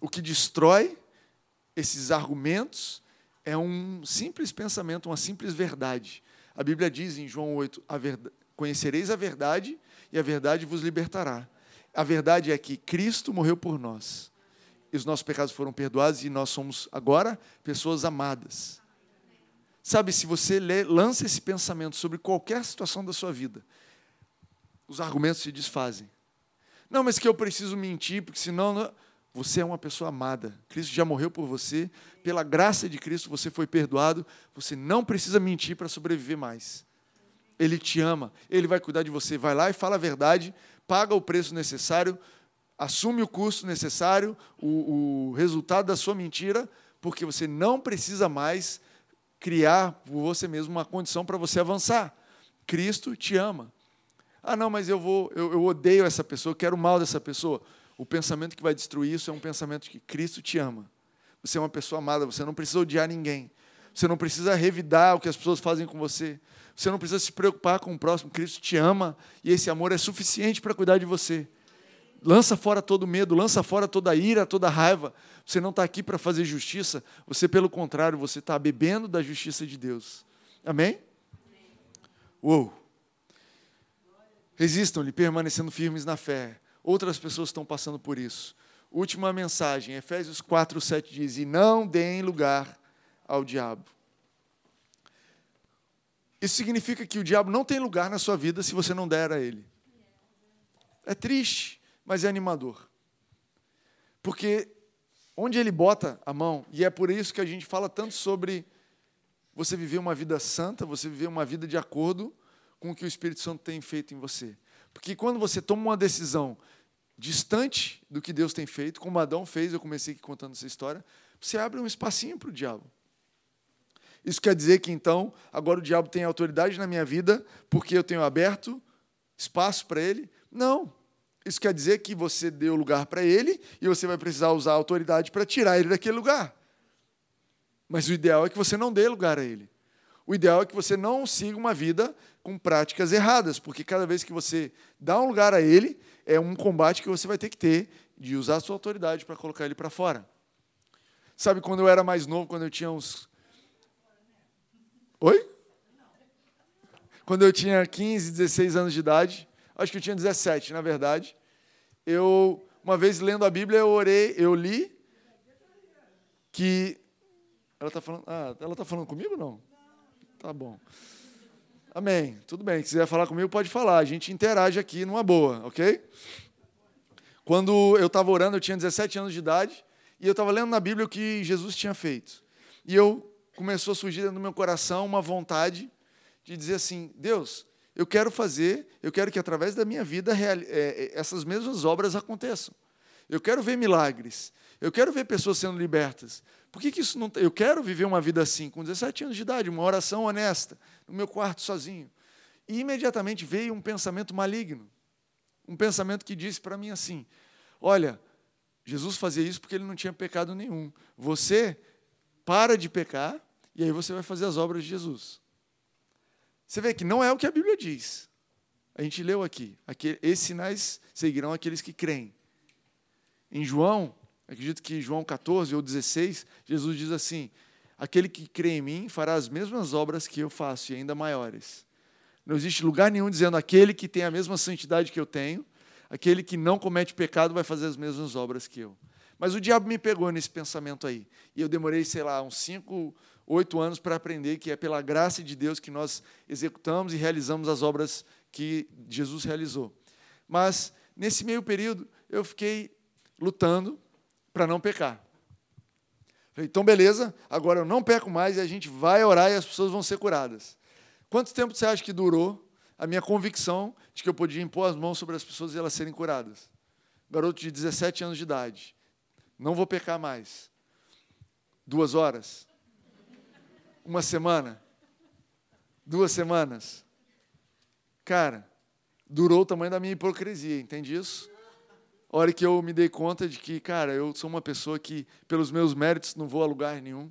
O que destrói esses argumentos é um simples pensamento, uma simples verdade. A Bíblia diz em João 8: a verdade, Conhecereis a verdade e a verdade vos libertará. A verdade é que Cristo morreu por nós. E os nossos pecados foram perdoados e nós somos agora pessoas amadas. Sabe, se você lê, lança esse pensamento sobre qualquer situação da sua vida, os argumentos se desfazem. Não, mas que eu preciso mentir, porque senão. Não... Você é uma pessoa amada. Cristo já morreu por você. Pela graça de Cristo, você foi perdoado. Você não precisa mentir para sobreviver mais. Ele te ama. Ele vai cuidar de você. Vai lá e fala a verdade paga o preço necessário, assume o custo necessário, o, o resultado da sua mentira, porque você não precisa mais criar por você mesmo uma condição para você avançar. Cristo te ama. Ah, não, mas eu vou, eu, eu odeio essa pessoa, quero o mal dessa pessoa. O pensamento que vai destruir isso é um pensamento que Cristo te ama. Você é uma pessoa amada, você não precisa odiar ninguém. Você não precisa revidar o que as pessoas fazem com você. Você não precisa se preocupar com o próximo. Cristo te ama e esse amor é suficiente para cuidar de você. Lança fora todo medo, lança fora toda ira, toda raiva. Você não está aqui para fazer justiça, você, pelo contrário, você está bebendo da justiça de Deus. Amém? Uou! Resistam-lhe, permanecendo firmes na fé. Outras pessoas estão passando por isso. Última mensagem, Efésios 4, 7 diz: E não deem lugar ao diabo. Isso significa que o diabo não tem lugar na sua vida se você não der a ele. É triste, mas é animador. Porque onde ele bota a mão, e é por isso que a gente fala tanto sobre você viver uma vida santa, você viver uma vida de acordo com o que o Espírito Santo tem feito em você. Porque quando você toma uma decisão distante do que Deus tem feito, como Adão fez, eu comecei aqui contando essa história, você abre um espacinho para o diabo. Isso quer dizer que então agora o diabo tem autoridade na minha vida porque eu tenho aberto espaço para ele? Não. Isso quer dizer que você deu lugar para ele e você vai precisar usar a autoridade para tirar ele daquele lugar. Mas o ideal é que você não dê lugar a ele. O ideal é que você não siga uma vida com práticas erradas, porque cada vez que você dá um lugar a ele, é um combate que você vai ter que ter de usar a sua autoridade para colocar ele para fora. Sabe quando eu era mais novo, quando eu tinha uns Oi? Quando eu tinha 15, 16 anos de idade, acho que eu tinha 17, na verdade, eu, uma vez lendo a Bíblia, eu orei, eu li que ela está falando, ah, está falando comigo ou não? Tá bom. Amém. Tudo bem. Se quiser falar comigo, pode falar. A gente interage aqui numa boa, ok? Quando eu estava orando, eu tinha 17 anos de idade, e eu estava lendo na Bíblia o que Jesus tinha feito. E eu começou a surgir no meu coração uma vontade de dizer assim: Deus, eu quero fazer, eu quero que através da minha vida é, essas mesmas obras aconteçam. Eu quero ver milagres. Eu quero ver pessoas sendo libertas. Por que, que isso não. Eu quero viver uma vida assim, com 17 anos de idade, uma oração honesta, no meu quarto sozinho. E imediatamente veio um pensamento maligno. Um pensamento que disse para mim assim: Olha, Jesus fazia isso porque ele não tinha pecado nenhum. Você para de pecar e aí você vai fazer as obras de Jesus. Você vê que não é o que a Bíblia diz. A gente leu aqui: esses sinais seguirão aqueles que creem. Em João, acredito que João 14 ou 16, Jesus diz assim: Aquele que crê em mim fará as mesmas obras que eu faço e ainda maiores. Não existe lugar nenhum dizendo aquele que tem a mesma santidade que eu tenho, aquele que não comete pecado vai fazer as mesmas obras que eu. Mas o diabo me pegou nesse pensamento aí. E eu demorei, sei lá, uns cinco, oito anos para aprender que é pela graça de Deus que nós executamos e realizamos as obras que Jesus realizou. Mas, nesse meio período, eu fiquei lutando para não pecar. Falei, então beleza, agora eu não peco mais e a gente vai orar e as pessoas vão ser curadas. Quanto tempo você acha que durou a minha convicção de que eu podia impor as mãos sobre as pessoas e elas serem curadas? Garoto de 17 anos de idade. Não vou pecar mais. Duas horas? Uma semana? Duas semanas? Cara, durou o tamanho da minha hipocrisia, entende isso? A hora que eu me dei conta de que, cara, eu sou uma pessoa que, pelos meus méritos, não vou a lugar nenhum.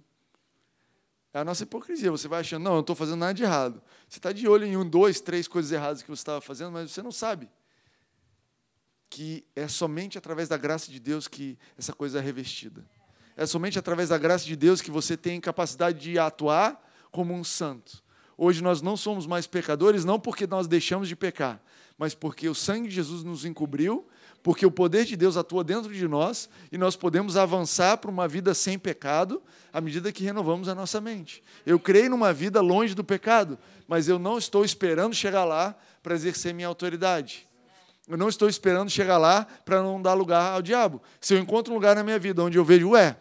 É a nossa hipocrisia. Você vai achando, não, eu não estou fazendo nada de errado. Você está de olho em um, dois, três coisas erradas que você estava fazendo, mas você não sabe que é somente através da graça de Deus que essa coisa é revestida. É somente através da graça de Deus que você tem capacidade de atuar como um santo. Hoje nós não somos mais pecadores, não porque nós deixamos de pecar, mas porque o sangue de Jesus nos encobriu porque o poder de Deus atua dentro de nós e nós podemos avançar para uma vida sem pecado à medida que renovamos a nossa mente. Eu creio numa vida longe do pecado, mas eu não estou esperando chegar lá para exercer minha autoridade. Eu não estou esperando chegar lá para não dar lugar ao diabo. Se eu encontro um lugar na minha vida onde eu vejo, ué,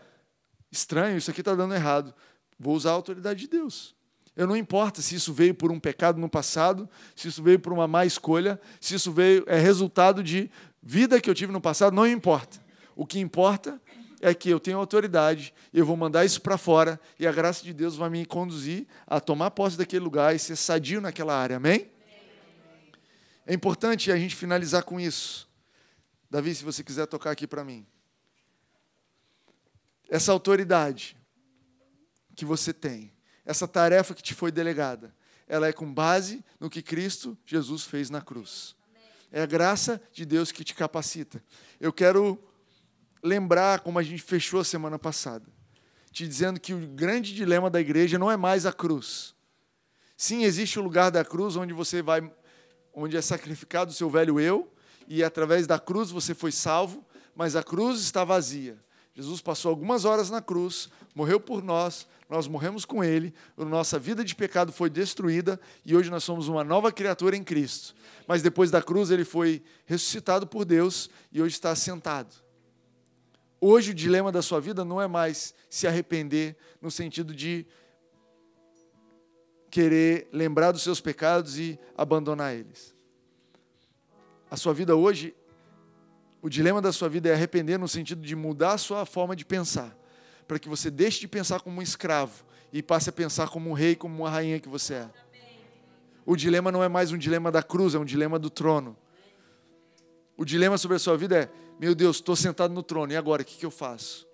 estranho, isso aqui está dando errado, vou usar a autoridade de Deus. Eu não importa se isso veio por um pecado no passado, se isso veio por uma má escolha, se isso veio é resultado de vida que eu tive no passado, não importa. O que importa é que eu tenho autoridade, eu vou mandar isso para fora e a graça de Deus vai me conduzir a tomar posse daquele lugar e ser sadio naquela área. Amém? É importante a gente finalizar com isso. Davi, se você quiser tocar aqui para mim. Essa autoridade que você tem, essa tarefa que te foi delegada, ela é com base no que Cristo Jesus fez na cruz. É a graça de Deus que te capacita. Eu quero lembrar como a gente fechou a semana passada, te dizendo que o grande dilema da igreja não é mais a cruz. Sim, existe o lugar da cruz onde você vai, onde é sacrificado o seu velho eu, e através da cruz você foi salvo, mas a cruz está vazia. Jesus passou algumas horas na cruz, morreu por nós, nós morremos com Ele, a nossa vida de pecado foi destruída e hoje nós somos uma nova criatura em Cristo. Mas depois da cruz ele foi ressuscitado por Deus e hoje está sentado. Hoje o dilema da sua vida não é mais se arrepender no sentido de querer lembrar dos seus pecados e abandonar eles. A sua vida hoje o dilema da sua vida é arrepender no sentido de mudar a sua forma de pensar, para que você deixe de pensar como um escravo e passe a pensar como um rei, como uma rainha que você é. O dilema não é mais um dilema da cruz, é um dilema do trono. O dilema sobre a sua vida é: meu Deus, estou sentado no trono, e agora? O que, que eu faço?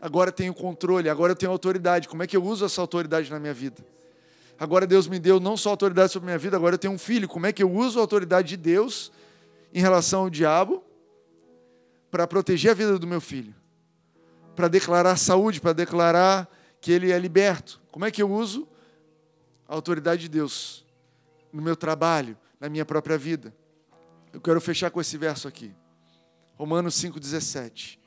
Agora eu tenho controle, agora eu tenho autoridade. Como é que eu uso essa autoridade na minha vida? Agora Deus me deu não só autoridade sobre a minha vida, agora eu tenho um filho. Como é que eu uso a autoridade de Deus em relação ao diabo para proteger a vida do meu filho, para declarar saúde, para declarar que ele é liberto. Como é que eu uso a autoridade de Deus no meu trabalho, na minha própria vida? Eu quero fechar com esse verso aqui. Romanos 5,17.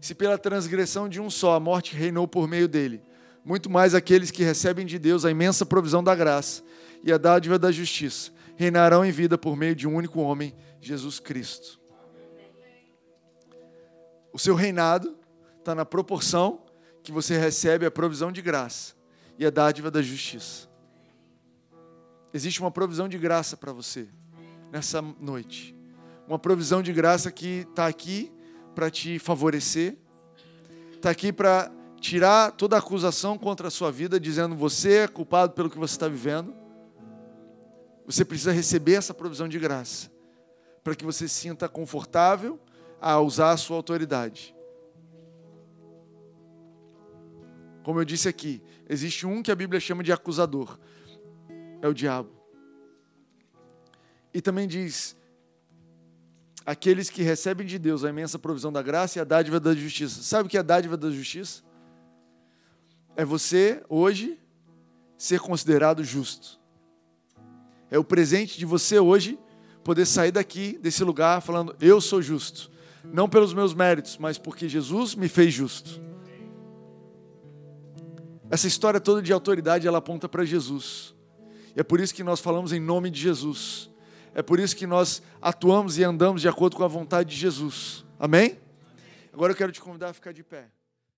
Se pela transgressão de um só a morte reinou por meio dele, muito mais aqueles que recebem de Deus a imensa provisão da graça e a dádiva da justiça reinarão em vida por meio de um único homem, Jesus Cristo. O seu reinado está na proporção que você recebe a provisão de graça e a dádiva da justiça. Existe uma provisão de graça para você nessa noite. Uma provisão de graça que está aqui para te favorecer, está aqui para tirar toda acusação contra a sua vida, dizendo você é culpado pelo que você está vivendo. Você precisa receber essa provisão de graça, para que você sinta confortável a usar a sua autoridade. Como eu disse aqui, existe um que a Bíblia chama de acusador, é o diabo. E também diz: aqueles que recebem de Deus a imensa provisão da graça e a dádiva da justiça. Sabe o que é a dádiva da justiça? É você, hoje, ser considerado justo. É o presente de você hoje poder sair daqui, desse lugar, falando: Eu sou justo. Não pelos meus méritos, mas porque Jesus me fez justo. Essa história toda de autoridade, ela aponta para Jesus. E é por isso que nós falamos em nome de Jesus. É por isso que nós atuamos e andamos de acordo com a vontade de Jesus. Amém? Agora eu quero te convidar a ficar de pé.